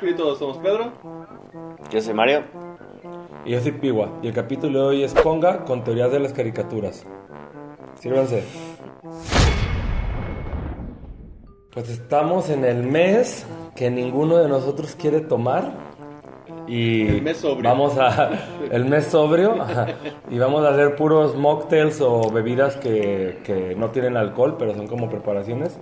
Bienvenidos a los escritos, somos Pedro. Yo soy Mario. Y yo soy Piwa. Y el capítulo de hoy es Conga con teorías de las caricaturas. Sírvanse. Pues estamos en el mes que ninguno de nosotros quiere tomar. Y El mes sobrio. vamos a el mes sobrio y vamos a hacer puros mocktails o bebidas que, que no tienen alcohol pero son como preparaciones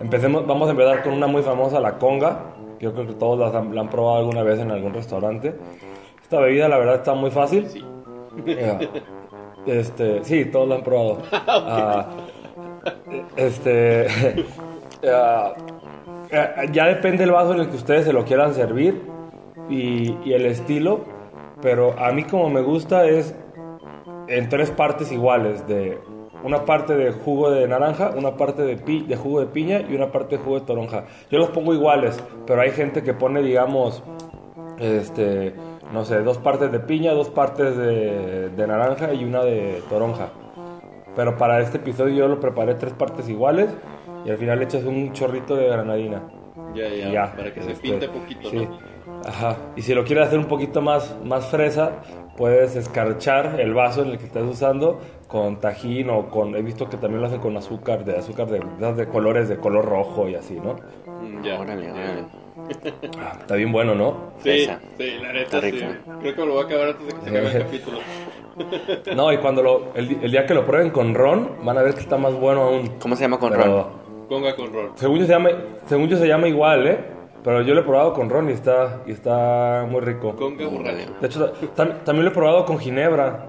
empecemos vamos a empezar con una muy famosa la conga yo creo que todos han- la han probado alguna vez en algún restaurante esta bebida la verdad está muy fácil Sí. Este, sí, todos lo han probado. Ah, este, ya depende el vaso en el que ustedes se lo quieran servir y, y el estilo, pero a mí como me gusta es en tres partes iguales, de una parte de jugo de naranja, una parte de, pi- de jugo de piña y una parte de jugo de toronja. Yo los pongo iguales, pero hay gente que pone, digamos, este, no sé, dos partes de piña, dos partes de, de naranja y una de toronja. Pero para este episodio yo lo preparé tres partes iguales y al final le echas un chorrito de granadina. Ya, ya, ya, para que se este, pinte poquito, sí. ¿no? Ajá. Y si lo quieres hacer un poquito más, más fresa, puedes escarchar el vaso en el que estás usando con tajín o con. He visto que también lo hacen con azúcar, de azúcar de, de, colores de color rojo y así, ¿no? Mm, Ya. Órale, órale. Ah, está bien bueno, ¿no? Sí, Esa. sí, la neta, Está sí. Creo que lo voy a acabar antes de que se acabe el capítulo. No, y cuando lo, el, día que lo prueben con ron, van a ver que está más bueno aún. ¿Cómo se llama con Pero, ron? Conga con ron. Según yo, se llama, según yo se llama igual, ¿eh? Pero yo lo he probado con ron y está, y está muy rico. Conga borracho. De hecho, tam- también lo he probado con ginebra.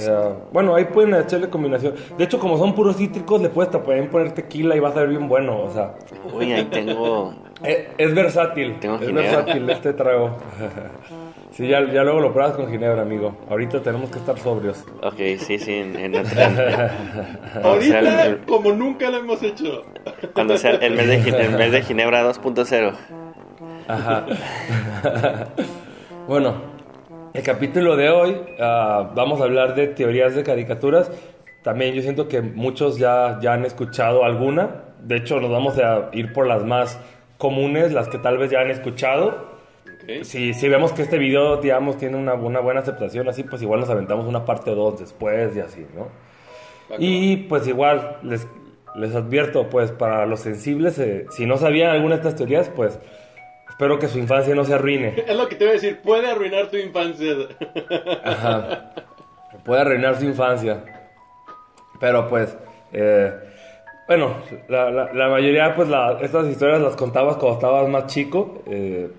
Eh, bueno, ahí pueden echarle combinación. De hecho, como son puros cítricos, le puedes también poner tequila y va a saber bien bueno. O sea, Uy, ahí tengo. es, es versátil. Tengo es ginebra. versátil este trago. sí, ya, ya luego lo pruebas con ginebra, amigo. Ahorita tenemos que estar sobrios. Ok, sí, sí, en, en Ahorita, sea el, como nunca lo hemos hecho. cuando sea el mes de, el mes de Ginebra 2.0. Ajá. bueno, el capítulo de hoy ah, vamos a hablar de teorías de caricaturas. También yo siento que muchos ya, ya han escuchado alguna. De hecho, nos vamos a ir por las más comunes, las que tal vez ya han escuchado. Si, si vemos que este video, digamos, tiene una, una buena aceptación así, pues igual nos aventamos una parte 2 después y así, ¿no? Y pues igual, les, les advierto, pues para los sensibles, eh, si no sabían alguna de estas teorías, pues espero que su infancia no se arruine. Es lo que te voy a decir, puede arruinar tu infancia. Ajá. Puede arruinar su infancia. Pero pues, eh, bueno, la, la- la mayoría, pues la- estas historias las contabas cuando estabas más chico. eh,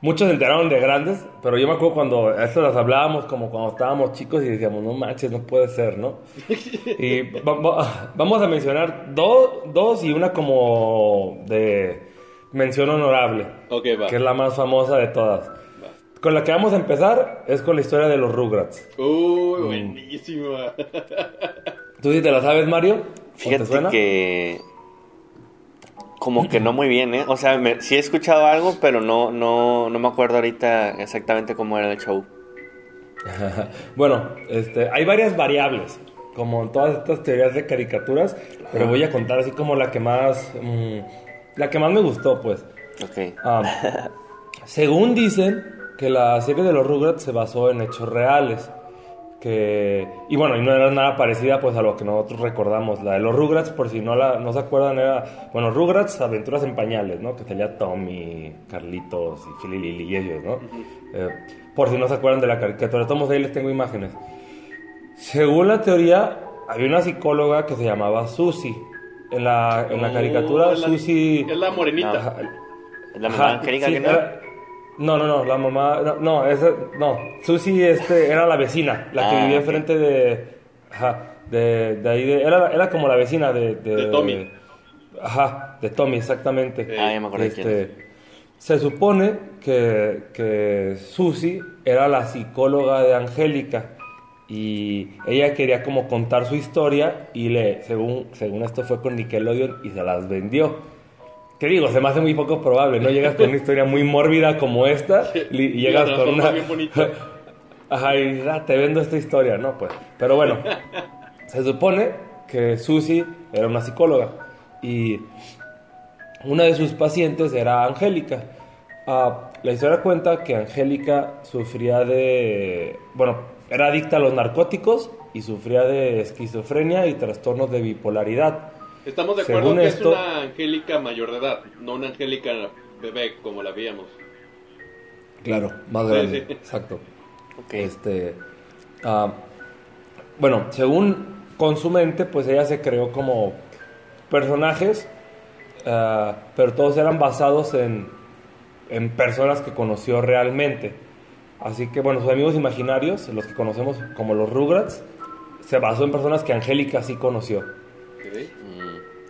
muchos se enteraron de grandes, pero yo me acuerdo cuando estas las hablábamos como cuando estábamos chicos y decíamos, no manches, no puede ser, ¿no? Y va- va- vamos a mencionar do- dos y una como de mención honorable, Ok, va. que es la más famosa de todas. Va. Con la que vamos a empezar es con la historia de los Rugrats. Uy, buenísima. ¿Tú sí te la sabes, Mario? ¿O te Fíjate suena? que. Como que no muy bien, ¿eh? O sea, me- sí he escuchado algo, pero no, no, no me acuerdo ahorita exactamente cómo era el show. bueno, este, hay varias variables, como en todas estas teorías de caricaturas, pero voy a contar así como la que más, mm, la que más me gustó, pues. Ok. Ah, según dicen que la serie de los Rugrats se basó en hechos reales. Que, y bueno, y no era nada parecida pues a lo que nosotros recordamos. La de los Rugrats, por si no, la, no se acuerdan, era, bueno, Rugrats, aventuras en pañales, ¿no? Que salía Tommy, Carlitos y Philly Lily y ellos, ¿no? Eh, por si no se acuerdan de la caricatura, todos ahí les tengo imágenes. Según la teoría, había una psicóloga que se llamaba Susie. En la, en la caricatura, es la- Susie... Es la morenita. Ajá, La mamá sí, que no. era- no, no, no, la mamá, no, no, esa, no, Susi este, era la vecina, la que Ah, vivía enfrente de, ajá, de, de ahí, de, era, era como la vecina de, De Tommy. Ajá, de Tommy, exactamente. Eh, Ah, ya me acordé quién Este, se supone que, que Susi era la psicóloga de Angélica y ella quería como contar su historia y le, según, según esto fue con Nickelodeon y se las vendió. ¿Qué digo? Se me hace muy poco probable, ¿no? Llegas con una historia muy mórbida como esta y, llegas con una... Ajá, y ah, te vendo esta historia, ¿no? Pues, pero bueno, se supone que Susi era una psicóloga y una de sus pacientes era Angélica. Ah, la historia cuenta que Angélica sufría de, bueno, era adicta a los narcóticos y sufría de esquizofrenia y trastornos de bipolaridad. Estamos de acuerdo Según que esto- es una Angélica mayor de edad, no una Angélica bebé como la veíamos. Claro, más Sí, grande, sí. exacto. Ok. Este, ah, bueno, según con su mente, pues ella se creó como personajes, ah, pero todos eran basados en, en personas que conoció realmente. Así que, bueno, sus amigos imaginarios, los que conocemos como los Rugrats, se basó en personas que Angélica sí conoció.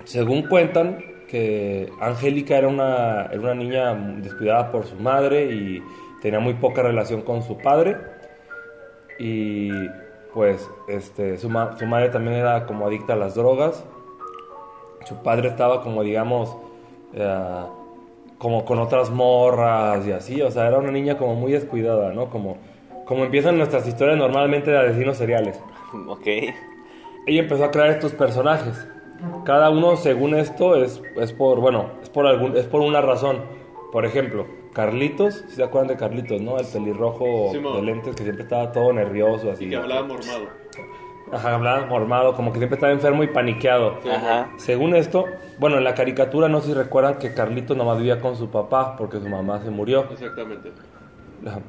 Según cuentan, que Angélica era una, era una niña descuidada por su madre y tenía muy poca relación con su padre. Y pues este, su, ma- su madre también era como adicta a las drogas. Su padre estaba como, digamos, eh, como con otras morras y así. O sea, era una niña como muy descuidada, ¿no? Como, como empiezan nuestras historias normalmente de asesinos seriales ok. ella empezó a crear estos personajes. Cada uno, según esto, es, es por, bueno, es por, algún, es por una razón. Por ejemplo, Carlitos, si se acuerdan de Carlitos, ¿no? El pelirrojo de lentes que siempre estaba todo nervioso, así. Y que hablaba mormado. Ajá, hablaba mormado, como que siempre estaba enfermo y paniqueado. Sí. Ajá. Según esto, bueno, en la caricatura no sé si recuerdan que Carlitos nomás vivía con su papá porque su mamá se murió. Exactamente. Ajá.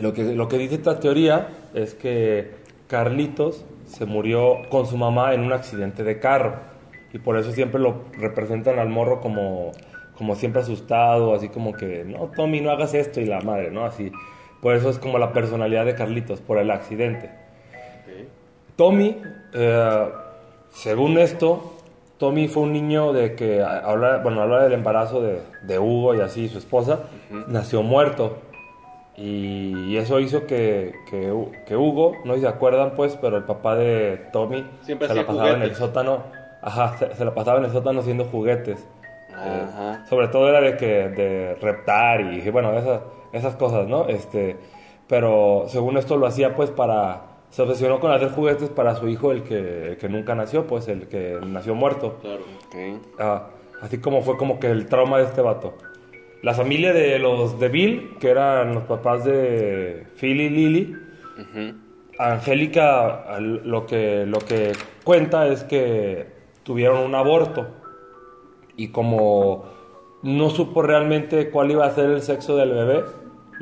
Lo que, lo que dice esta teoría es que Carlitos se murió con su mamá en un accidente de carro. Y por eso siempre lo representan al morro como, como siempre asustado, así como que, no, Tommy, no hagas esto y la madre, ¿no? Así. Por eso es como la personalidad de Carlitos, por el accidente. Ok. Tommy, eh, según esto, Tommy fue un niño de que, habla, bueno, habla del embarazo de, de Hugo y así, su esposa, nació muerto. Y eso hizo que, que, que Hugo, no sé si se acuerdan pues, pero el papá de Tommy Siempre se la pasaba en el sótano, ajá, se, se la pasaba en el sótano haciendo juguetes. Eh, Ajá. sobre todo era de que de reptar y bueno, esas, esas cosas, ¿no? Este, pero según esto lo hacía pues para se obsesionó con hacer juguetes para su hijo el que, el que nunca nació, pues el que nació muerto. Claro. Ok. Ah, así como fue como que el trauma de este vato. La familia de los de Bill, que eran los papás de Phil y Lily, Ujú. Angélica al- lo que, lo que cuenta es que tuvieron un aborto y como no supo realmente cuál iba a ser el sexo del bebé,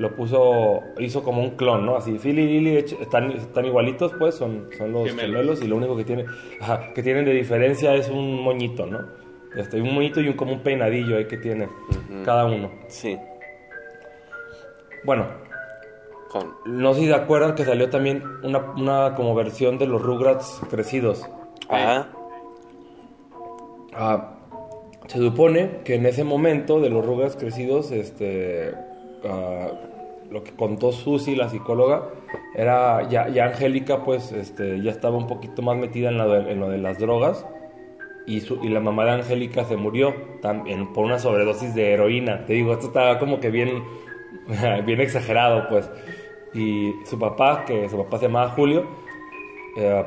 lo puso, hizo como un clon, ¿no? Así, Phil y Lily de hecho, están, están igualitos, pues, son, son los Gemelos. gemelos. y lo único que, tiene, ajá, que tienen de diferencia es un moñito, ¿no? Este, un moñito y un, como un peinadillo ahí que tiene cada uno. Sí. Bueno, Con... no sé si se acuerdan que salió también una, una como versión de los Rugrats crecidos. Ajá. Ah, se supone que en ese momento de los Rugrats crecidos, este, ah, lo que contó Susi, la psicóloga, era ya, ya Angélica, pues, este, ya estaba un poquito más metida en lo de, las drogas y, la mamá de Angélica se murió también por una sobredosis de heroína. Te digo, esto estaba como que bien, bien exagerado, pues. Y su papá, que su papá se llamaba Julio, eh,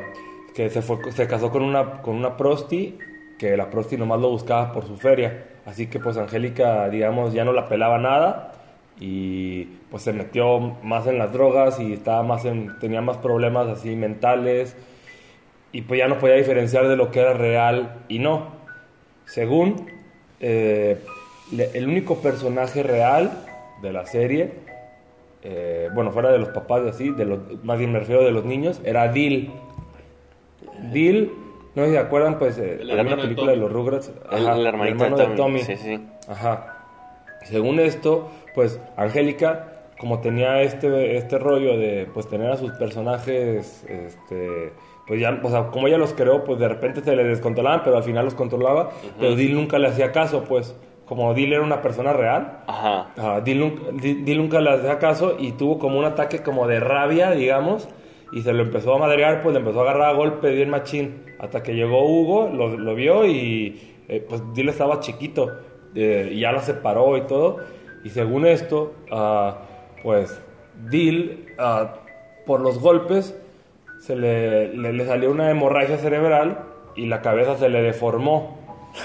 que se, se casó con una, con una prosti, que la prosti nomás lo buscaba por su feria. Así que pues Angélica, digamos, ya no la pelaba nada y pues se metió más en las drogas y estaba más en, tenía más problemas así mentales y pues ya no podía diferenciar de lo que era real y no. Según eh, le- el único personaje real de la serie, eh, bueno, fuera de los papás y así, de los, más bien me refiero de los niños, era Dil. Dil, no sé si se acuerdan, pues, eh, había una de película de, los Rugrats. El, Ajá, el hermanito hermano de Tommy. Sí, sí. Ajá. Según esto, pues Angélica, como tenía este, este rollo de pues tener a sus personajes, este, pues ya, o sea, como ella los creó, pues de repente se le descontrolaban, pero al final los controlaba, pero Dil nunca le hacía caso, pues, como Dil era una persona real, Ajá. Ajá, Dil, nunca- Dil- Dil nunca le hacía caso y tuvo como un ataque como de rabia, digamos, y se lo empezó a madrear, pues le empezó a agarrar a golpe bien machín, hasta que llegó Hugo, lo, lo vio y eh, pues Dil estaba chiquito, eh, y ya lo separó y todo, y según esto, ah, pues Dil, ah, por los golpes, se le, le- le salió una hemorragia cerebral y la cabeza se le deformó.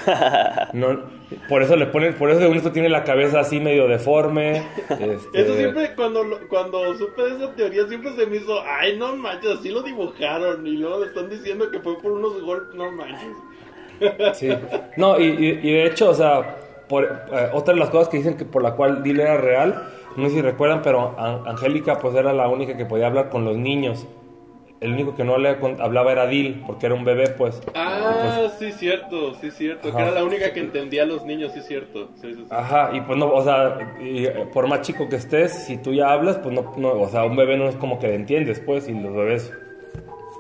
No, por eso le ponen, por eso según esto tiene la cabeza así medio deforme. este, Eso siempre, cuando, lo- cuando supe de esa teoría, siempre se me hizo, ay, no manches, así lo dibujaron. Y luego le están diciendo que fue por unos golpes, no manches. Sí. No, y, y- y de hecho, o sea, por, eh, otra de las cosas que dicen que por la cual Dil era real, no sé si recuerdan, pero An- Angélica pues era la única que podía hablar con los niños. El único que no le hablaba era Dil, porque era un bebé, pues. Ah, sí, cierto, sí, cierto. Ajá. Que era la única que entendía a los niños, sí, cierto. Sí, sí, sí. Ajá, y pues no, o sea, y, eh, por más chico que estés, si tú ya hablas, pues no, no, o sea, un bebé no es como que le entiendes, pues, y los bebés,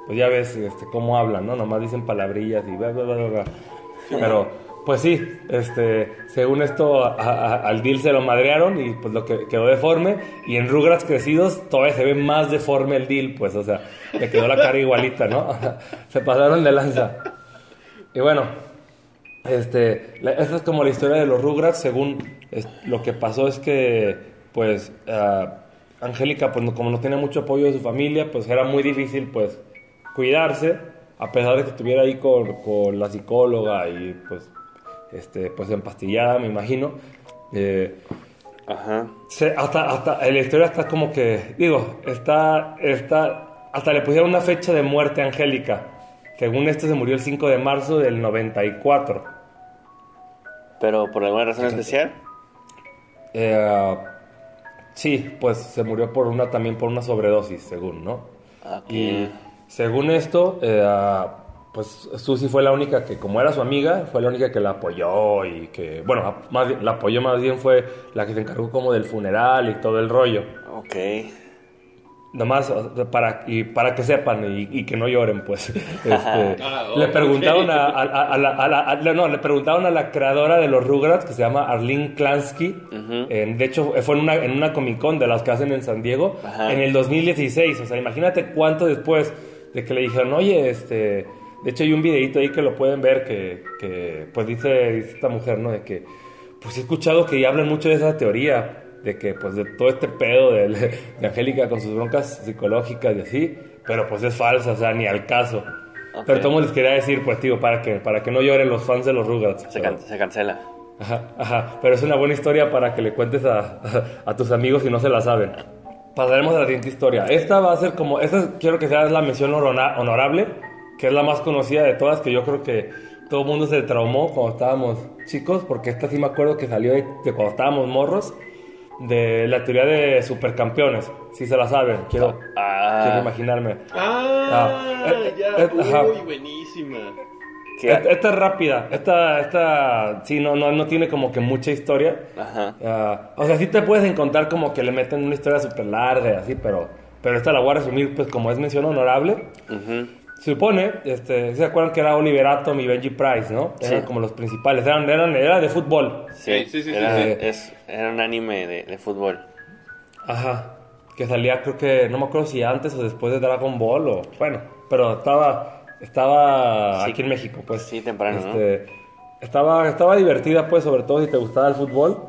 pues ya ves este, cómo hablan, ¿no? Nomás dicen palabrillas y bla, bla, bla, bla, bla. Pero, pues sí, este, según esto, a- al Dil se lo madrearon y pues lo que quedó deforme, y en Rugrats crecidos todavía se ve más deforme el Dil, pues, o sea, le quedó la cara igualita, ¿no? se pasaron de lanza. Y bueno, este, la- esta es como la historia de los Rugrats, según lo que pasó es que, pues, ah, Angélica, pues como no tenía mucho apoyo de su familia, pues era muy difícil, pues, cuidarse, a pesar de que estuviera ahí con, con la psicóloga y, pues, este, pues empastillada, me imagino. Eh, Ajá. se- hasta, hasta, en la historia está como que, digo, está, está, hasta le pusieron una fecha de muerte a Angélica. Según esto se murió el 5 de marzo del 94. Pero por alguna razón especial. Eh, sí, pues se murió por una también por una sobredosis, según, ¿no? Ok. Y según esto, eh, pues Susi fue la única que, como era su amiga, fue la única que la apoyó y que, bueno, más bien- la apoyó más bien fue la que se encargó como del funeral y todo el rollo. Ok. Nomás para, y para que sepan y, y que no lloren, pues. Este, Ah, le preguntaron a, a- a- a la, no, le preguntaron a la creadora de los Rugrats, que se llama Arlene Klansky. En- de hecho, fue en una, en una Comic Con de las que hacen en San Diego, Ajá. en el 2016. O sea, imagínate cuánto después de que le dijeron, oye, este... De hecho, hay un videito ahí que lo pueden ver que, que pues dice, dice esta mujer, ¿no? De que, pues he escuchado que ya hablan mucho de esa teoría, de que, pues, de todo este pedo de, de Angélica con sus broncas psicológicas y así, pero pues es falsa, o sea, ni al caso. Pero todo les quería decir, pues, tío, para que, para que no lloren los fans de los Rugrats. Se, Pero- can- se cancela. Ajá, ajá, pero es una buena historia para que le cuentes a, a tus amigos si no se la saben. Pasaremos a la siguiente historia. Esta va a ser como, esta quiero que sea la mención honora- honorable, que es la más conocida de todas, que yo creo que todo el mundo se traumó cuando estábamos chicos, porque esta sí me acuerdo que salió de, de cuando estábamos morros, de la teoría de supercampeones. Si se la saben, quiero, Ah. quiero imaginarme. Ah, Ah, eh, ya, eh, ajá. uy, buenísima. ¿Qué? Esta, esta es rápida, esta, esta, sí, no, no, no tiene como que mucha historia. Ajá. Ah, o sea, sí te puedes encontrar como que le meten una historia súper larga y así, pero, pero esta la voy a resumir, pues como es mención honorable. Ujú. Se supone, este, ¿se acuerdan que era Oliver Atom y Benji Price, no? Eran Sí. como los principales, eran, eran, era de fútbol. Sí, Sí, sí, sí, era, sí. es- era un anime de, de fútbol. Ajá. Que salía, creo que, no me acuerdo si antes o después de Dragon Ball o, bueno, pero estaba, estaba Sí. aquí en México, pues. Sí, temprano, ¿no? Este, estaba, estaba divertida, pues, sobre todo si te gustaba el fútbol.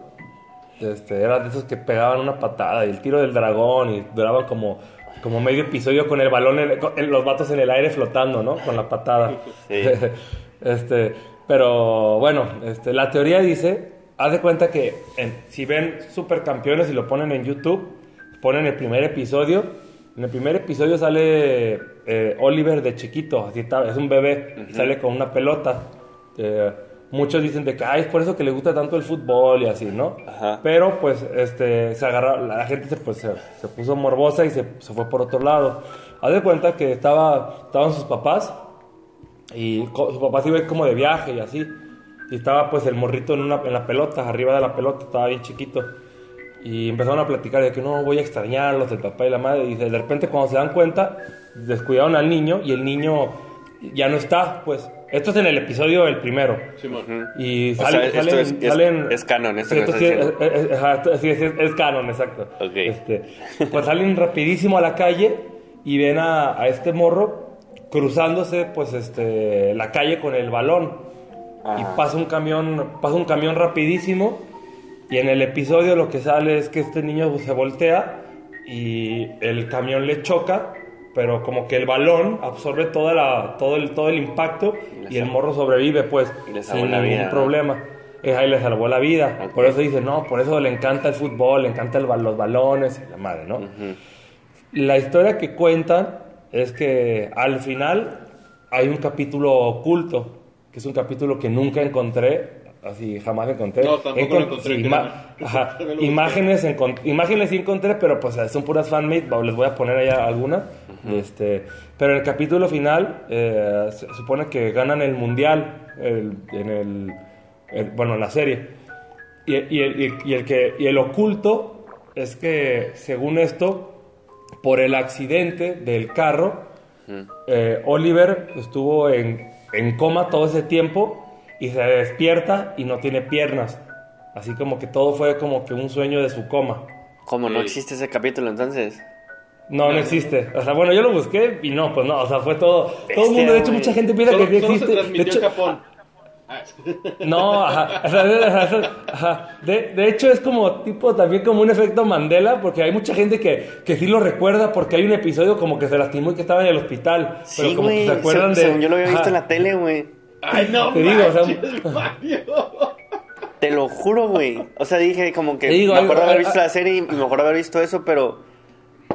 Este, era de esos que pegaban una patada y el tiro del dragón y duraban como, como medio episodio con el balón, en- con los vatos en el aire flotando, ¿no? Con la patada. Sí. este, pero bueno, este, la teoría dice, haz de cuenta que en- si ven Supercampeones y lo ponen en YouTube, ponen el primer episodio. En el primer episodio sale eh, Oliver de chiquito, así está, es un bebé, sale con una pelota. Eh, muchos dicen de que "Ay, es por eso que le gusta tanto el fútbol y así, ¿no? Ajá. Pero pues este, se agarró, la gente se, pues, se, se puso morbosa y se, se fue por otro lado. Haz de cuenta que estaba, estaban sus papás y su papá se iba como de viaje y así. Y estaba pues el morrito en, una, en la pelota, arriba de la pelota, estaba bien chiquito. Y empezaron a platicar de que no, voy a extrañarlos, el papá y la madre. Y de repente cuando se dan cuenta, descuidaron al niño y el niño ya no está, pues. Esto es en el episodio el primero. Simón. Y O salen, sea, esto salen- es- es- salen- es canon, esto Sí, esto estás sí es, sí canon, exacto. Ok. Este, pues salen rapidísimo a la calle y ven a, a este morro cruzándose, pues, este, la calle con el balón. Y pasa un camión, pasa un camión rapidísimo. Y en el episodio lo que sale es que este niño se voltea y el camión le choca pero como que el balón absorbe toda la, todo, el, todo el impacto y el morro sobrevive, pues, Y sin ningún problema. Eh, ahí le salvó la vida. Por eso dice, no, por eso le encanta el fútbol, le encanta el, ba- los balones la madre, ¿no? La historia que cuentan es que al final hay un capítulo oculto, que es un capítulo que nunca encontré, así jamás encontré. No, tampoco lo encontré, ima- ajá, imágenes, encon- imágenes sí encontré, pero pues son puras fanmade, les voy a poner allá algunas. este, pero en el capítulo final eh, se supone que ganan el mundial el- en el, el- bueno, en la serie. Y, y el, y- el que, y el oculto es que, según esto, por el accidente del carro, eh, Oliver estuvo en, en coma todo ese tiempo y se despierta y no tiene piernas. Así como que todo fue como que un sueño de su coma. ¿Cómo no existe ese capítulo entonces? No, no existe. O sea, bueno, yo lo busqué y no, pues no. O sea, fue todo. todo el mundo, de hecho, güey. mucha gente piensa Solo, que sí solo se existe. De hecho, en Japón. No, ajá, o sea, de, ajá, ajá. De- de hecho es como tipo también como un efecto Mandela, porque hay mucha gente que, que sí lo recuerda porque hay un episodio como que se lastimó y que estaba en el hospital. Sí, pero como que güey. se acuerdan Se- de... según yo lo había visto ajá. en la tele, güey. Ay, no, Te digo, o sea, manches, Mario. Te lo juro, güey. O sea, dije como que Te digo, me acuerdo haber visto la serie y me acuerdo haber visto eso, pero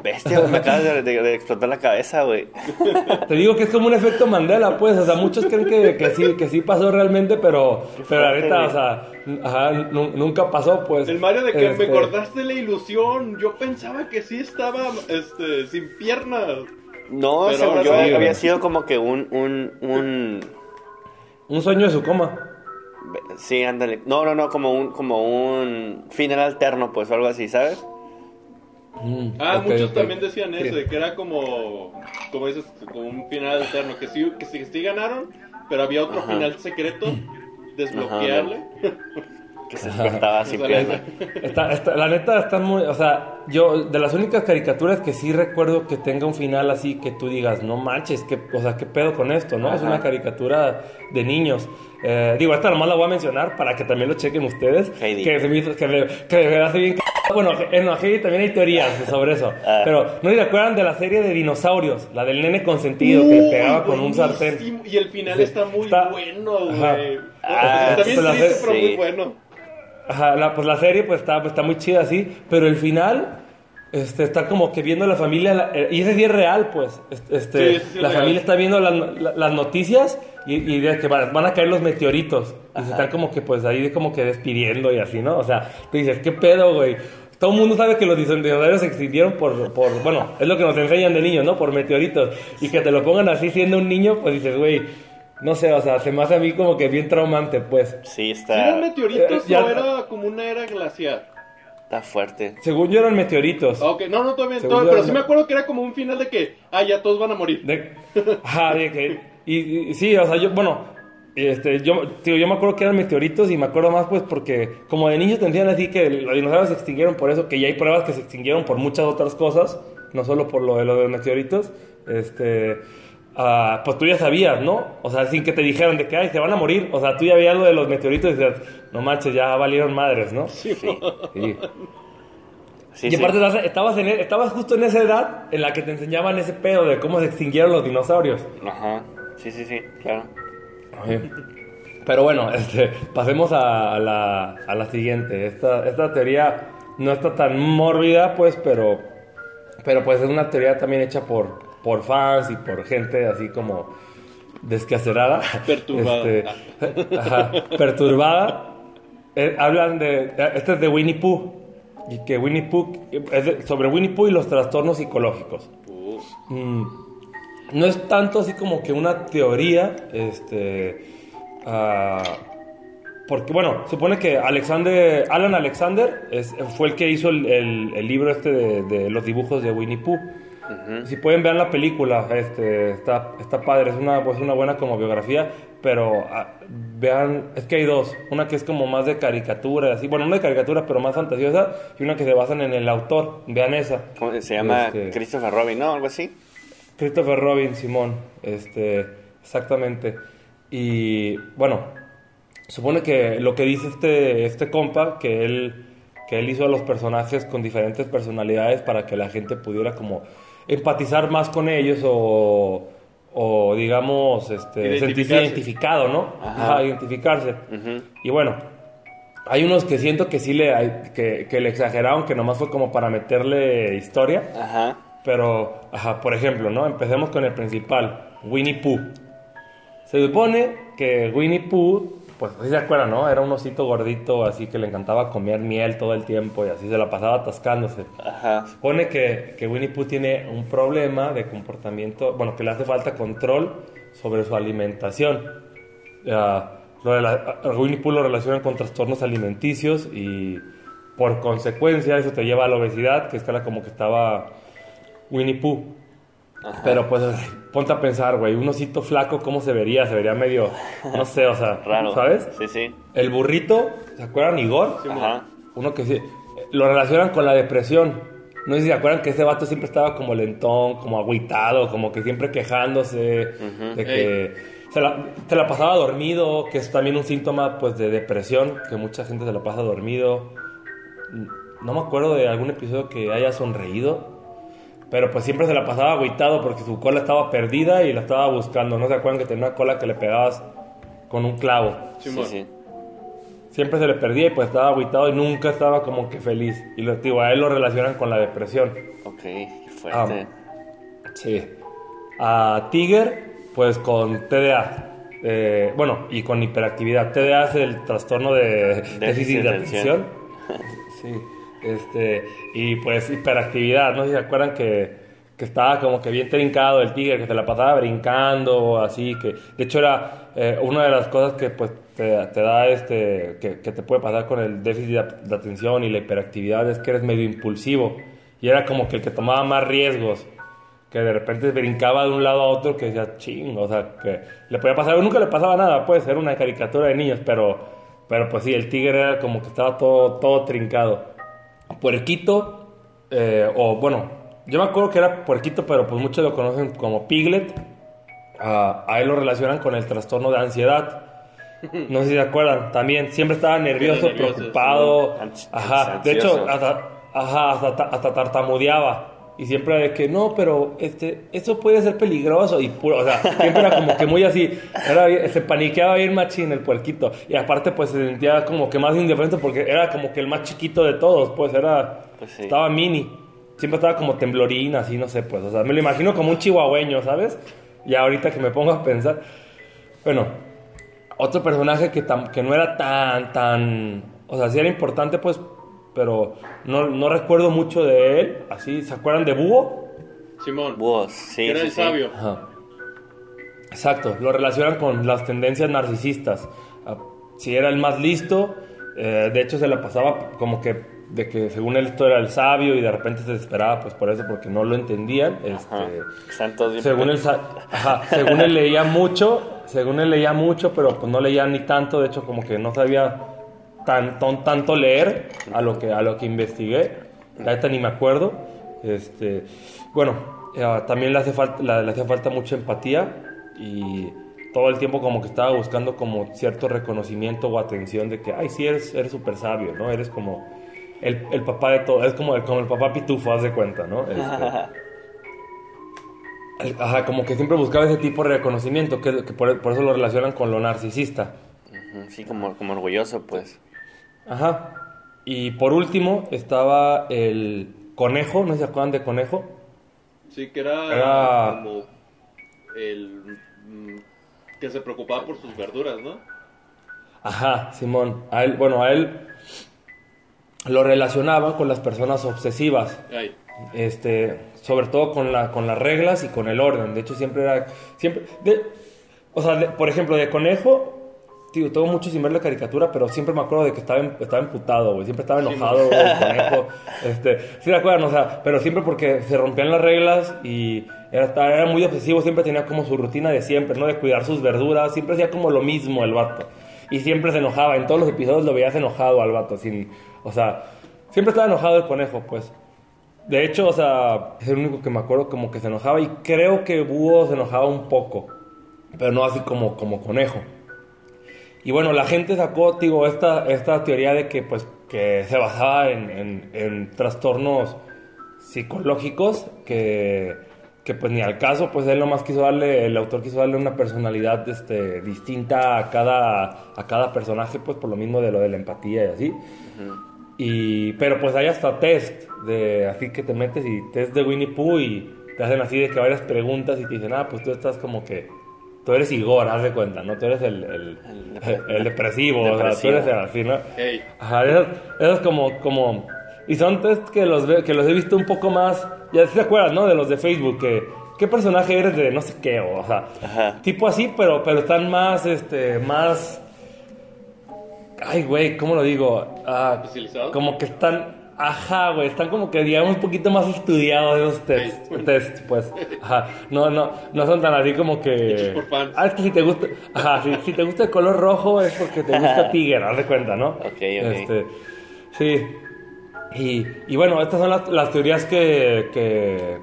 bestia, güey, me acabas de, de- de explotar la cabeza, güey. Te digo que es como un efecto Mandela, pues, o sea, muchos creen que, que sí, que sí pasó realmente, pero, pero güey. o sea, ajá, nu- nunca pasó, pues. El Mario de que Este, me cortaste la ilusión. Yo pensaba que sí estaba este, sin piernas. No, Pero según yo sí, había güey. sido como que un, un, un, Un sueño de su coma. sí, ándale. No, no, no, como un, como un final alterno, pues, o algo así, ¿sabes? Mm, Ah, muchos también decían Sí. eso, de que era como, como dices, como un final alterno, que sí, que sí, sí ganaron, pero había otro Ajá. final secreto, desbloquearle. Que se despertaba sin pierna. Está, está- la neta están muy, o sea, yo de las únicas caricaturas que sí recuerdo que tenga un final así que tú digas, no manches, que, o sea, qué pedo con esto, ¿no? Es una caricatura de niños. Eh, digo, esta nomás la voy a mencionar para que también lo chequen ustedes. Heidi. Que se me hizo, que, me- que me hace bien. c- Bueno, en Heidi también hay teorías sobre eso. Ah. Pero, ¿no se acuerdan de la serie de dinosaurios? La del nene consentido que le pegaba con un sartén. Y el final Sí. está muy Está- bueno, güey. Ah, está bien pues triste, pero sí. muy bueno. Ajá, la, pues la serie pues está, pues, está muy chida así, pero el final este, está como que viendo la familia, la- eh, y ese sí es real pues, este, este, Sí, sí es la real. familia está viendo la- la- las noticias y, y de que van, van a caer los meteoritos, y se están como que pues ahí como que despidiendo y así, ¿no? O sea, tú dices, ¿qué pedo, güey? Todo el mundo sabe que los dinosaurios se extinguieron por, por, bueno, es lo que nos enseñan de niños, ¿no? Por meteoritos. Y que te lo pongan así siendo un niño, pues dices, güey, no sé, o sea, se me hace a mí como que bien traumante, pues. Sí, ¿Sí ¿Eran está, meteoritos Eh, ya- o era como una era glaciar? está fuerte. Según yo eran meteoritos. Ok, no, no, todavía, todavía, pero era- sí me acuerdo que era como un final de que, ah, ya todos van a morir. De, ajá, de que, y, y sí, o sea, yo, bueno, este, yo, tío, yo me acuerdo que eran meteoritos y me acuerdo más pues porque como de niño te enseñan así que los dinosaurios se extinguieron por eso, que ya hay pruebas que se extinguieron por muchas otras cosas, no solo por lo de, lo de los meteoritos, este, ah, pues tú ya sabías, ¿no? O sea, sin que te dijeran de que, ay, se van a morir, o sea, tú ya veías lo de los meteoritos y decías, no manches, ya valieron madres, ¿no? Sí, Sí, Sí. sí, y sí. aparte estabas- estabas, en, e- estabas justo en esa edad en la que te enseñaban ese pedo de cómo se extinguieron los dinosaurios. Ajá, sí, sí, sí, claro. Pero bueno, este, pasemos a, a la, a la siguiente. Esta, esta teoría no está tan mórbida, pues, pero, pero pues es una teoría también hecha por, por fans y por gente así como descacerada. Perturbada. Este, ajá, perturbada. Eh, hablan de... Este es de Winnie Pooh. Y que Winnie Pooh... Es de- sobre Winnie Pooh y los trastornos psicológicos. Uh, Mm, no es tanto así como que una teoría, este, ah, porque bueno, supone que Alexander, Alan Alexander es- fue el que hizo el, el- el libro este de, de los dibujos de Winnie Pooh. Si pueden ver la película, este, está, está padre, es una, pues, una buena como biografía, pero ah, vean, es que hay dos, una que es como más de caricatura, así, bueno, no de caricatura, pero más fantasiosa, y una que se basan en el autor, vean esa. ¿Cómo se llama? Este- Christopher Robin, ¿no? Algo así. Christopher Robin, Simón, este, exactamente. Y bueno, supone que lo que dice este, este compa, que él, que él hizo a los personajes con diferentes personalidades para que la gente pudiera como empatizar más con ellos o, o digamos, este, sentirse identificado, ¿no? Ajá. Ajá, identificarse. Ujú. Y bueno, hay unos que siento que sí le, que, que le exageraron, que nomás fue como para meterle historia. Ajá. Pero, ajá, por ejemplo, ¿no? Empecemos con el principal, Winnie Pooh. Se supone que Winnie Pooh, pues si se acuerdan, ¿no? Era un osito gordito, así que le encantaba comer miel todo el tiempo y así se la pasaba atascándose. Ajá. Supone que, que Winnie Pooh tiene un problema de comportamiento, bueno, que le hace falta control sobre su alimentación. Ah, lo la- Winnie Pooh lo relacionan con trastornos alimenticios y por consecuencia eso te lleva a la obesidad, que es como que estaba Winnie Pooh. Ajá. Pero pues ponte a pensar, güey, un osito flaco, ¿cómo se vería? Se vería medio, no sé, o sea, Raro. ¿sabes? Sí, sí. El burrito, ¿se acuerdan? Igor. Ajá. Uno que sí, lo relacionan con la depresión. No sé si se acuerdan que ese vato siempre estaba como lentón, como agüitado, como que siempre quejándose, de que se la, se la pasaba dormido, que es también un síntoma pues de depresión, que mucha gente se la pasa dormido. No me acuerdo de algún episodio que haya sonreído, pero pues siempre se la pasaba agüitado porque su cola estaba perdida y la estaba buscando. ¿No se acuerdan que tenía una cola que le pegabas con un clavo? Sí, sí. Siempre se le perdía y pues estaba agüitado y nunca estaba como que feliz. Y lo digo, a él lo relacionan con la depresión. Ok, qué fuerte. Sí. A Tiger, pues con TDA. Eh, bueno, y con hiperactividad. TDA es el trastorno de déficit de atención. sí. Este, y pues hiperactividad, no si se acuerdan que, que estaba como que bien trincado el tigre, que se la pasaba brincando, así que, de hecho era eh, una de las cosas que pues te, da este, que, te puede pasar con el déficit de, atención y la hiperactividad es que eres medio impulsivo y era como que el que tomaba más riesgos que de repente brincaba de un lado a otro que decía ching, o sea, que le podía pasar, nunca le pasaba nada, pues era una caricatura de niños, pero, pero pues sí, el tigre era como que estaba todo, todo trincado. Puerquito, eh, o bueno, yo me acuerdo que era puerquito, pero pues muchos lo conocen como piglet, Ah, a él lo relacionan con el trastorno de ansiedad. No sé si se acuerdan, también siempre estaba nervioso, nervioso, preocupado, ajá, de hecho hasta, ajá, hasta, ta- hasta tartamudeaba. Y siempre de que no, pero este, eso puede ser peligroso. Y puro, o sea, siempre era como que muy así. Era, bien- se paniqueaba bien machín el puerquito. Y aparte, pues se sentía como que más indefenso porque era como que el más chiquito de todos. Pues era. Pues sí. Estaba mini. Siempre estaba como temblorín, así, no sé, pues. O sea, me lo imagino como un chihuahueño, ¿sabes? Y ahorita que me pongo a pensar. Bueno, otro personaje que, tam- que no era tan, tan... O sea, sí era importante, pues, pero no, no recuerdo mucho de él. Así, ¿se acuerdan de Búho? Simón. Búhos, sí, era sí, el sí. sabio. Ajá. Exacto, lo relacionan con las tendencias narcisistas. Ah, Si era el más listo, eh, de hecho se la pasaba como que de que según él esto era el sabio y de repente se desesperaba pues por eso porque no lo entendían. Este, según él, ajá, según él leía mucho, según él leía mucho, pero pues no leía ni tanto, de hecho como que no sabía tan, ton- tanto leer a lo que a lo que investigué. La neta ni me acuerdo. Este, bueno, eh, también le hace falta la- le hacía falta mucha empatía y todo el tiempo como que estaba buscando como cierto reconocimiento o atención de que, ay, sí, eres eres súper sabio, ¿no? Eres como el, el papá de todo, es como el, como el papá pitufo, haz de cuenta, ¿no? Este, el- Ajá, como que siempre buscaba ese tipo de reconocimiento, que, que por, por eso lo relacionan con lo narcisista. Sí, como, como orgulloso, pues. Ajá. Y por último estaba el conejo, ¿no se acuerdan de conejo? Sí, que era, Era- como el mm, que se preocupaba por sus verduras, ¿no? Ajá, Simón. A él, bueno, a él lo relacionaban con las personas obsesivas. Ay, este sobre todo con la con las reglas y con el orden de hecho siempre era siempre de- o sea de- por ejemplo de conejo tío tengo mucho sin ver la caricatura pero siempre me acuerdo de que estaba en- estaba emputado güey. Siempre estaba enojado güey, el conejo este sí me acuerdan o sea pero siempre porque se rompían las reglas y era, era muy obsesivo siempre tenía como su rutina de siempre no de cuidar sus verduras siempre hacía como lo mismo el vato. Y siempre se enojaba en todos los episodios lo veías enojado al vato sin o sea siempre estaba enojado el conejo pues. De hecho, o sea, es el único que me acuerdo como que se enojaba y creo que Búho se enojaba un poco, pero no así como, como conejo. Y bueno, la gente sacó, digo, esta, esta teoría de que pues que se basaba en, en- en trastornos psicológicos que, que pues ni al caso, pues él nomás quiso darle, el autor quiso darle una personalidad este, distinta a cada, a cada personaje, pues por lo mismo de lo de la empatía y así. Y, pero pues hay hasta test, de, así que te metes y test de Winnie Pooh y te hacen así de que varias preguntas y te dicen, ah, pues tú estás como que, tú eres Igor, haz de cuenta, ¿no? Tú eres el, el, El el depresivo, o sea, tú eres el así, ¿no? Ajá, esos, esos como, como... Y son test que los, ve- que los he visto un poco más... Ya se acuerdan, ¿no? De los de Facebook, que... ¿Qué personaje eres de no sé qué? O, o sea, Ajá. tipo así, pero, pero están más, este, más... Ay, güey, ¿cómo lo digo? Ah, ¿Especializados? como que están... Ajá, güey, están como que, digamos, un poquito más estudiados esos test, Ey. test, pues. Ajá, no, no, no son tan así como que... Por fans. Ah, es que si te gusta... Ajá, si, si te gusta el color rojo es porque te gusta Tiger, haz de cuenta, ¿no? ok. Este, sí. Y, y bueno, estas son las, las teorías que, que,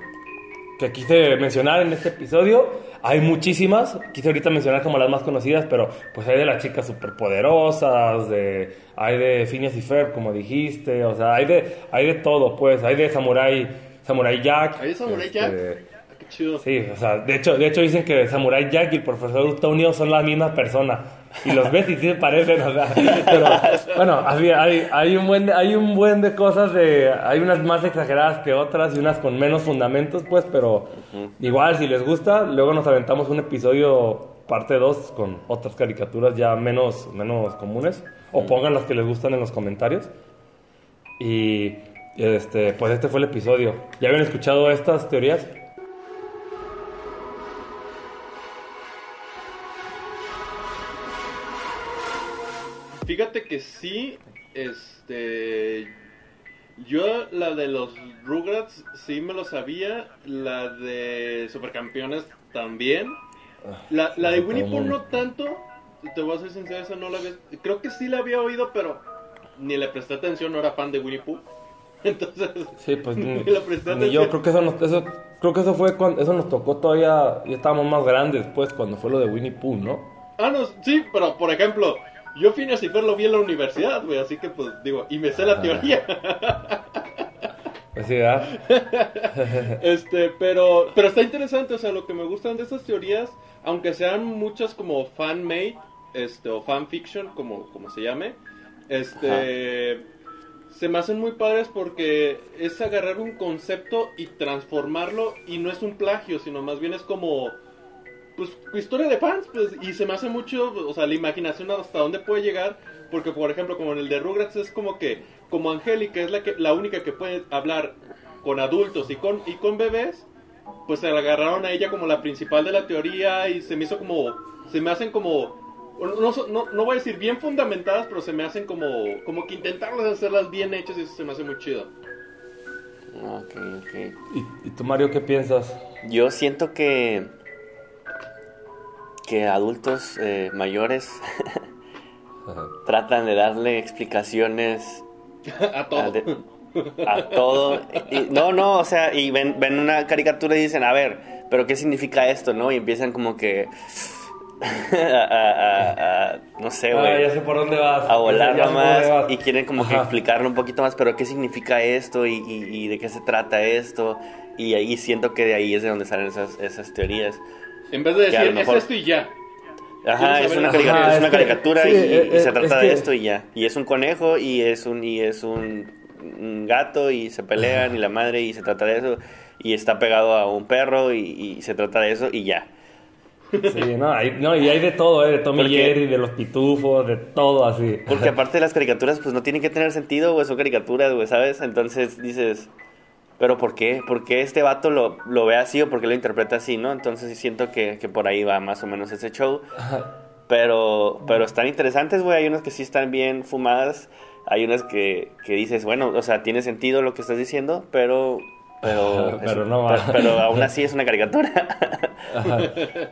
que quise mencionar en este episodio. Hay muchísimas, quise ahorita mencionar como las más conocidas, pero pues hay de las chicas superpoderosas, de, hay de Phineas y Ferb, como dijiste, o sea, hay de, hay de todo, pues, hay de Samurai, Samurai Jack. ¿Hay de Samurai este, Jack? Qué chido. Sí, o sea, de hecho, de hecho dicen que Samurai Jack y el profesor Utonio son la misma persona. Y los ves y sí parecen, o sea, pero bueno, así, hay, hay, un buen, de- hay un buen de cosas, de, hay unas más exageradas que otras y unas con menos fundamentos, pues, pero igual si les gusta, luego nos aventamos un episodio parte 2 con otras caricaturas ya menos, menos comunes, o pongan las que les gustan en los comentarios. Y este, pues este fue el episodio. ¿Ya habían escuchado estas teorías? Fíjate que sí, este... Yo la de los Rugrats sí me lo sabía, la de Supercampeones también. La, la de Winnie Pooh no tanto, te voy a ser sincero, esa no la había... Creo que sí la había oído, pero ni le presté atención, no era fan de Winnie Pooh. Entonces, Sí, pues ni, Ni la presté ni yo atención. creo que eso nos, eso, creo que eso fue cuando eso nos tocó todavía, ya estábamos más grandes pues cuando fue lo de Winnie Pooh, ¿no? Ah, no, sí, pero por ejemplo, yo Phineas y Fer lo vi en la universidad, güey, así que pues digo, y me sé la Ah. teoría. Pues sí, ¿verdad? este, pero, pero está interesante, o sea, lo que me gustan de estas teorías, aunque sean muchas como fan-made, este, o fan-fiction, como, como se llame, este, se me hacen muy padres porque es agarrar un concepto y transformarlo, y no es un plagio, sino más bien es como, pues, historia de fans, pues, y se me hace mucho, o sea, la imaginación hasta dónde puede llegar, porque, por ejemplo, como en el de Rugrats es como que, como Angélica es la, que, la única que puede hablar con adultos y con, y con bebés, pues se la agarraron a ella como la principal de la teoría y se me hizo como, se me hacen como, no, no, no voy a decir bien fundamentadas, pero se me hacen como, como que intentarlas hacerlas bien hechas y eso se me hace muy chido. Ok, ok. ¿Y, y tú Mario qué piensas? Yo siento que que adultos eh, mayores tratan de darle explicaciones a todo. a, de- a todo. Y- no, no, o sea, y ven, ven una caricatura y dicen, a ver, pero ¿qué significa esto, no? Y empiezan como que a, a- a- a- no sé, Ah, güey. ya sé por dónde vas. a volar Ya sé por dónde más y quieren como que Ajá. explicarlo un poquito más, pero qué significa esto y, y- y de qué se trata esto. Y ahí siento que de ahí es de donde salen esas, esas teorías. En vez de decir, es mejor- esto y ya. Ajá, es una caricatura, Ajá, es una es que- caricatura sí, y, eh, y se trata es de que- esto y ya. Y es un conejo y es un y es un, un gato y se pelean y la madre y se trata de eso y está pegado a un perro y, y se trata de eso y ya. Sí, no, hay, no, y hay de todo, ¿eh? De Tommy Porque- Jerry, de los pitufos, de todo así. Porque aparte de las caricaturas, pues no tienen que tener sentido, güey, son caricaturas, güey, ¿sabes? Entonces dices, ¿pero por qué? ¿Por qué este vato lo, lo ve así o por qué lo interpreta así, no? Entonces sí siento que, que por ahí va más o menos ese show. Pero, pero están interesantes, güey. Hay unas que sí están bien fumadas. Hay unas que, que dices, bueno, o sea, tiene sentido lo que estás diciendo, pero... Pero, Pero es- no va. pero, pero aún así es una caricatura. Ajá.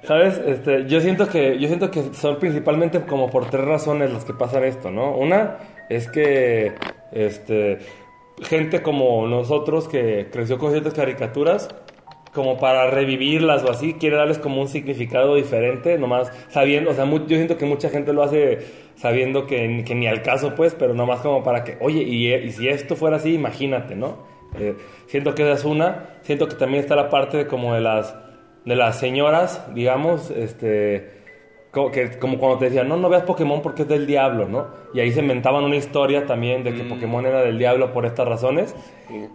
¿Sabes? Este, yo siento que yo siento que son principalmente como por tres razones las que pasan esto, ¿no? Una es que este gente como nosotros que creció con ciertas caricaturas como para revivirlas o así, quiere darles como un significado diferente, nomás sabiendo, o sea, yo siento que mucha gente lo hace sabiendo que, que ni al caso, pues, pero nomás como para que, oye, y, y si esto fuera así, imagínate, ¿no? Eh, siento que esa es una. Siento que también está la parte como de las, de las señoras, digamos, este, co- que, como cuando te decían, no, no veas Pokémon porque es del diablo, ¿no? Y ahí se inventaban una historia también de que Pokémon era del diablo por estas razones.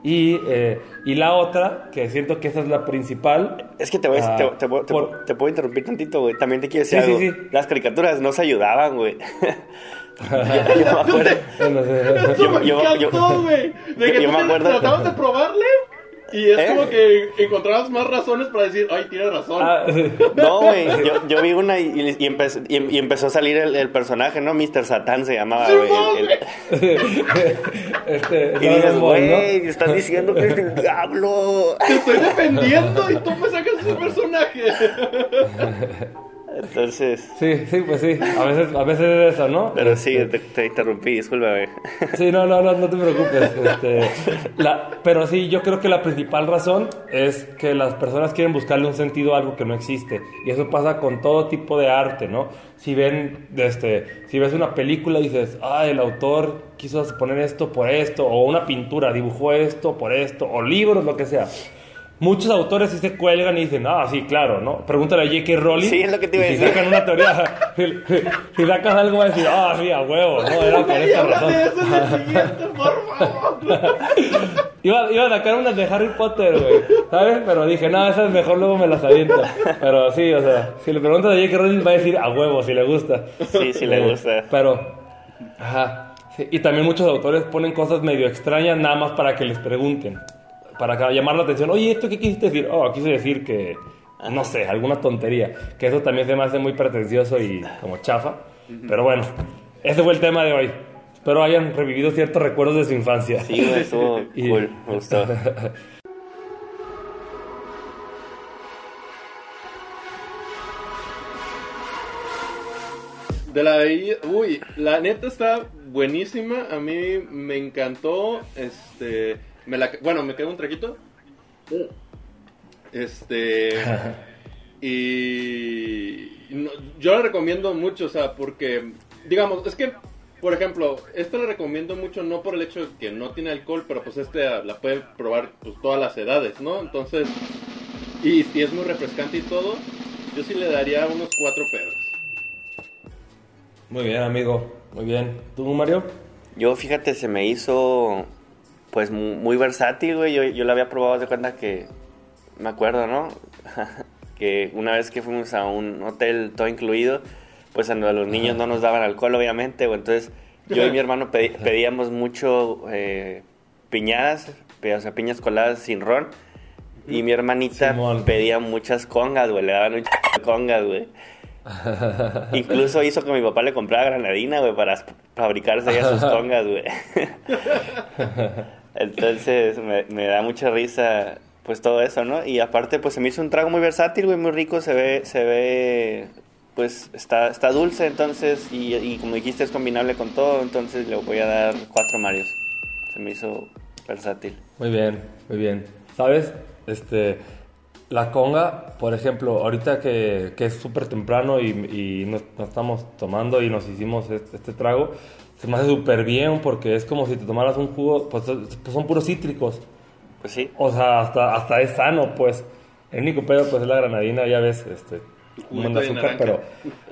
Y, eh, y la otra, que siento que esa es la principal, Es que te, voy, a- Ah, te, te voy- te por- puedo- te puedo interrumpir tantito, güey. También te quiero decir Sí, sí, algo. sí. Las caricaturas no se ayudaban, güey. yo, yo me acuerdo. bueno, sí. Eso me yo- yo- encantó, güey. De que yo tú me acuerdo- tratabas de probarle y es ¿Eh? como que encontrabas más razones para decir, ay, tienes razón. Ah, No, güey. Yo, yo vi una y, y empezó, y, y empezó a salir el, el personaje, ¿no? Mr. Satán se llamaba, güey. El- el- este, y dices, güey, estás diciendo que es el diablo. Te estoy defendiendo y tú me sacas ese personaje. Entonces, Sí, sí, pues sí. A veces, a veces es eso, ¿no? pero sí, te, te interrumpí, discúlpame. Sí, no, no, no, no te preocupes. Este, la- pero sí, yo creo que la principal razón es que las personas quieren buscarle un sentido a algo que no existe. Y eso pasa con todo tipo de arte, ¿no? Si ven, este, si ves una película y dices, ah, el autor quiso poner esto por esto, o una pintura dibujó esto por esto, o libros, lo que sea. Muchos autores sí se cuelgan y dicen, ah, sí, claro, ¿no? Pregúntale a J.K. Rowling. Sí, es lo que te iba a y si decir. sacan una teoría, si, si sacan algo, va a decir, ah, sí, a huevo, no, era por esta razón. de eso en el siguiente, por favor. Iba, iba a sacar unas de Harry Potter, güey, ¿sabes? Pero dije, no, esas mejor luego me las aviento. Pero sí, o sea, si le preguntas a J.K. Rowling va a decir a huevo, si le gusta. Sí, sí le Eh, gusta. Pero, ajá. sí, Y también muchos autores ponen cosas medio extrañas nada más para que les pregunten. Para que- llamar la atención. Oye, ¿esto qué quisiste decir? Oh, quise decir que, no sé, alguna tontería. Que eso también se me hace muy pretencioso y como chafa. Pero bueno, ese fue el tema de hoy. Espero hayan revivido ciertos recuerdos de su infancia. Sí, güey, estuvo Y- cool, me gustó. De la de uy, la neta está buenísima, a mí me encantó, este, me la, bueno, me quedó un traquito, este, y no, yo la recomiendo mucho, o sea, porque, digamos, es que, por ejemplo, esta la recomiendo mucho no por el hecho de que no tiene alcohol, pero pues este la pueden probar pues todas las edades, ¿no? Entonces, y si es muy refrescante y todo, yo sí le daría unos cuatro pedos. Muy bien, amigo. Muy bien. ¿Tú, Mario? Yo, fíjate, se me hizo, pues, mu- muy versátil, güey. Yo, yo la había probado de cuenta que, me acuerdo, ¿no? que una vez que fuimos a un hotel todo incluido, pues a los niños no nos daban alcohol, obviamente, güey. Entonces, yo y mi hermano pedíamos mucho eh, piñadas, o sea, piñas coladas sin ron. Y mi hermanita Simón. pedía muchas congas, güey. Le daban un de congas, güey. Incluso hizo que mi papá le comprara granadina, güey, para fabricarse ella sus congas, güey. Entonces me, da mucha risa, pues todo eso, ¿no? Y aparte, pues se me hizo un trago muy versátil, güey, muy rico, se ve, se ve, pues está, está dulce, entonces, y, y como dijiste, es combinable con todo, entonces le voy a dar cuatro Marios. Se me hizo versátil. Muy bien, muy bien. ¿Sabes? Este, la conga, por ejemplo, ahorita que, que es súper temprano y, y nos, nos estamos tomando y nos hicimos este, este trago, se me hace súper bien porque es como si te tomaras un jugo, pues, pues son puros cítricos. Pues sí. O sea, hasta, hasta es sano, pues. El único pedo, pues, es la granadina, ya ves, este, un azúcar, pero,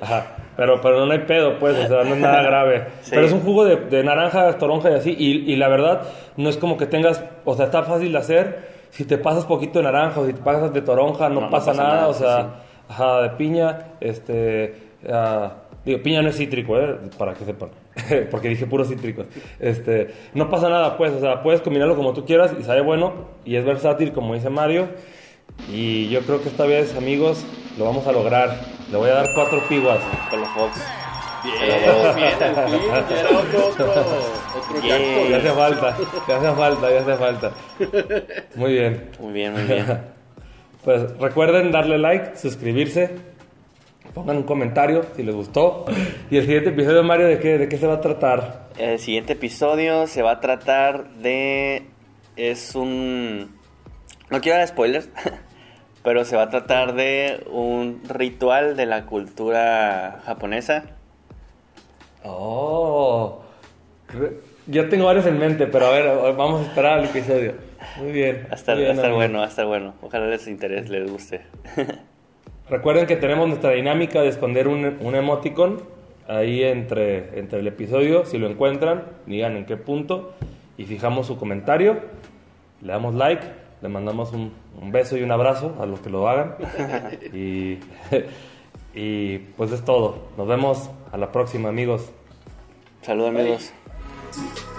ajá, pero, pero no hay pedo, pues, o sea, no es nada grave. Sí. Pero es un jugo de, de naranja, toronja y así, y, y la verdad, no es como que tengas, o sea, está fácil de hacer. Si te pasas poquito de naranja o si te pasas de toronja, no, No, no pasa, nada, nada, o sea, sí, ajá, de piña, este, ah, digo, piña no es cítrico, ¿eh? Para que sepan, porque dije puros cítricos. Este, no pasa nada, pues, o sea, puedes combinarlo como tú quieras y sabe bueno y es versátil, como dice Mario. Y yo creo que esta vez, amigos, lo vamos a lograr. Le voy a dar cuatro piguas. Con los Fox. Bien, bien, ya era otro, otro, otro Yeah. Ya hace falta, ya hace falta, ya hace falta. Muy bien. Muy bien, muy bien. Pues recuerden darle like, suscribirse, pongan un comentario si les gustó. Y el siguiente episodio, Mario, ¿de qué, de qué se va a tratar? El siguiente episodio se va a tratar de... Es un... No quiero dar spoilers, pero se va a tratar de un ritual de la cultura japonesa. Oh, yo tengo varios en mente, pero a ver, vamos a esperar al episodio. Muy bien. Hasta, muy bien, hasta amigos. bueno, hasta bueno. Ojalá les interese, les guste. Recuerden que tenemos nuestra dinámica de esconder un, un emoticon ahí entre, entre el episodio. Si lo encuentran, digan en qué punto y fijamos su comentario. Le damos like, le mandamos un, un beso y un abrazo a los que lo hagan. y, y pues es todo. Nos vemos a la próxima, amigos. Saludos amigos. Bye.